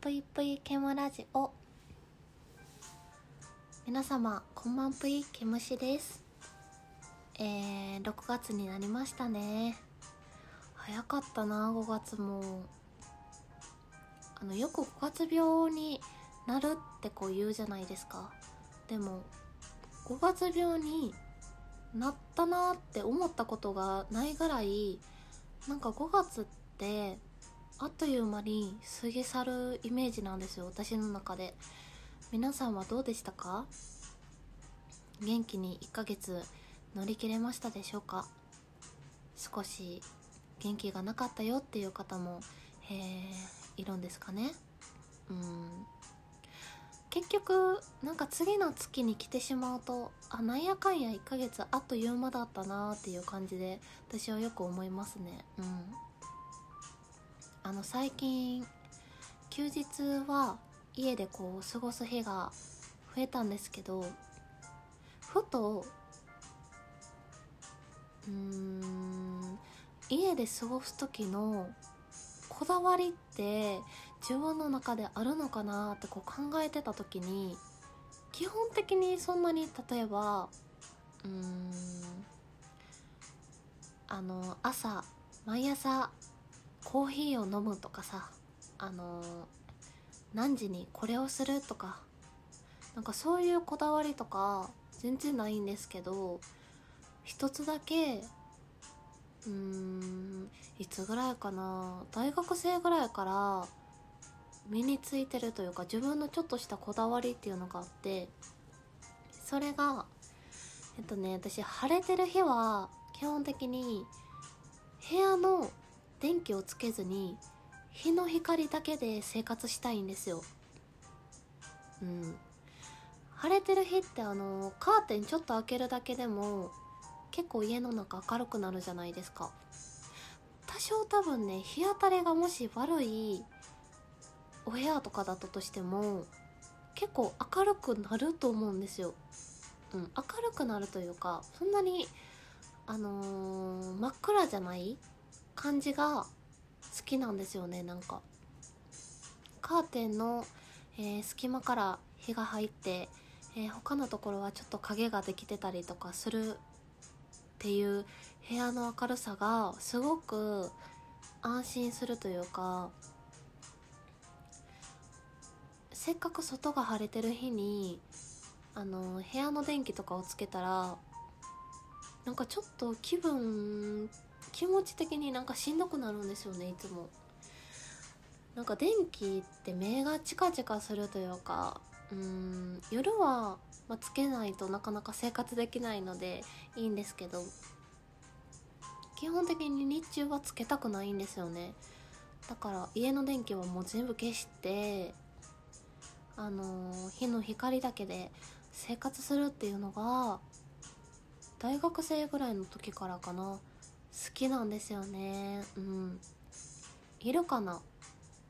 ぷいぷいケムラジオ。皆様こんばんぷいケムシです。えー、6月になりましたね。早かったな5月も。あのよく5月病になるってこう言うじゃないですか。でも5月病になったなって思ったことがないぐらいなんか5月ってあっという間に過ぎ去るイメージなんですよ私の中で。皆さんはどうでしたか？元気に1ヶ月乗り切れましたでしょうか？少し元気がなかったよっていう方も、えー、いるんですかね？うん。結局なんか次の月に来てしまうとあなんやかんや1ヶ月あっという間だったなっていう感じで私はよく思いますね。うん。あの最近休日は家でこう過ごす日が増えたんですけどふとうーん家で過ごす時のこだわりって自分の中であるのかなってこう考えてた時に基本的にそんなに例えばうーんあの朝毎朝コーヒーを飲むとかさあの何時にこれをするとかなんかそういうこだわりとか全然ないんですけど一つだけうーんいつぐらいかな大学生ぐらいから身についてるというか自分のちょっとしたこだわりっていうのがあってそれがえっとね私晴れてる日は基本的に部屋の電気をつけずに日の光だけで生活したいんですよ。うん。晴れてる日ってあのカーテンちょっと開けるだけでも結構家の中明るくなるじゃないですか。多少多分ね日当たりがもし悪いお部屋とかだったとしても結構明るくなると思うんですよ、うん、明るくなるというかそんなにあのー、真っ暗じゃない感じが好きなんですよねなんか。カーテンの、えー、隙間から日が入って、えー、他のところはちょっと影ができてたりとかするっていう部屋の明るさがすごく安心するというかせっかく外が晴れてる日にあの部屋の電気とかをつけたらなんかちょっと気分気持ち的になんかしんどくなるんですよねいつも。なんか電気って目がチカチカするというかうん夜は、まあ、つけないとなかなか生活できないのでいいんですけど基本的に日中はつけたくないんですよね。だから家の電気はもう全部消してあのー、火の光だけで生活するっていうのが大学生ぐらいの時からかな。きなんですよね。うん。いるかな？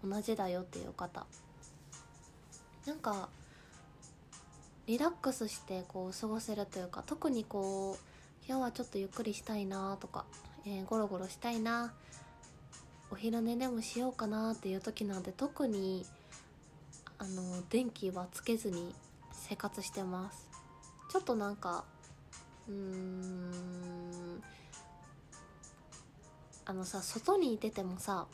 同じだよっていう方。なんかリラックスしてこう過ごせるというか特にこう今日はちょっとゆっくりしたいなとか、えー、ゴロゴロしたいな。お昼寝でもしようかなっていう時なんて特にあの電気はつけずに生活してます。ちょっとなんかうーんあのさ外にいててもさ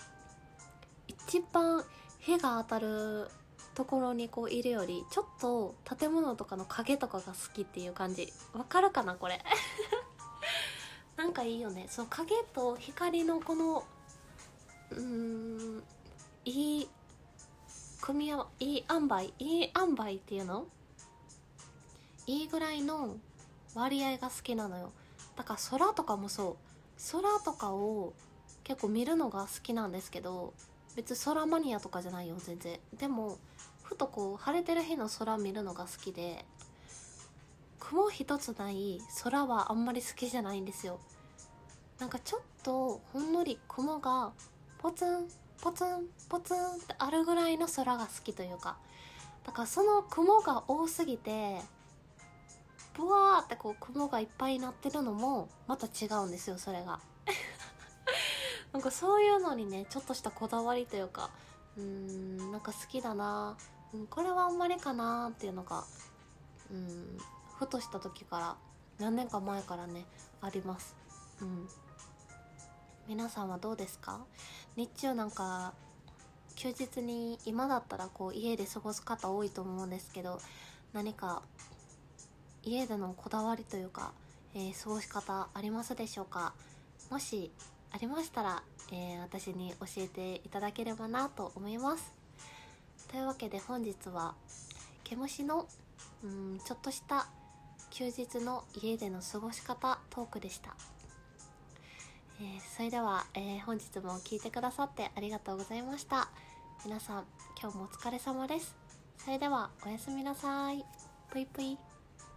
一番日が当たるところにこういるよりちょっと建物とかの影とかが好きっていう感じ。わかるかなこれ？なんかいいよね。そう影と光のこのうーんいい組み合わいい塩梅いい塩梅っていうの？いいぐらいの割合が好きなのよ。だから空とかもそう。空とかを結構見るのが好きなんですけど別に空マニアとかじゃないよ全然。でもふとこう晴れてる日の空見るのが好きで雲一つない空はあんまり好きじゃないんですよ。なんかちょっとほんのり雲がポツンポツンポツンってあるぐらいの空が好きというか。だからその雲が多すぎてブワーってこう雲がいっぱいになってるのもまた違うんですよそれが。なんかそういうのにねちょっとしたこだわりというかうーんなんか好きだな、うん、これはあんまりかなっていうのがうんふとした時から何年か前からねあります。うん。皆さんはどうですか？日中なんか休日に今だったらこう家で過ごす方多いと思うんですけど何か家でのこだわりというか、えー過ごし方ありますでしょうか？もしありましたら、えー私に教えていただければなと思います。というわけで本日は毛虫のうんちょっとした休日の家での過ごし方トークでした、えーそれでは、え本日も聞いてくださってありがとうございました。皆さん今日もお疲れ様です。それではおやすみなさい。ぷいぷい。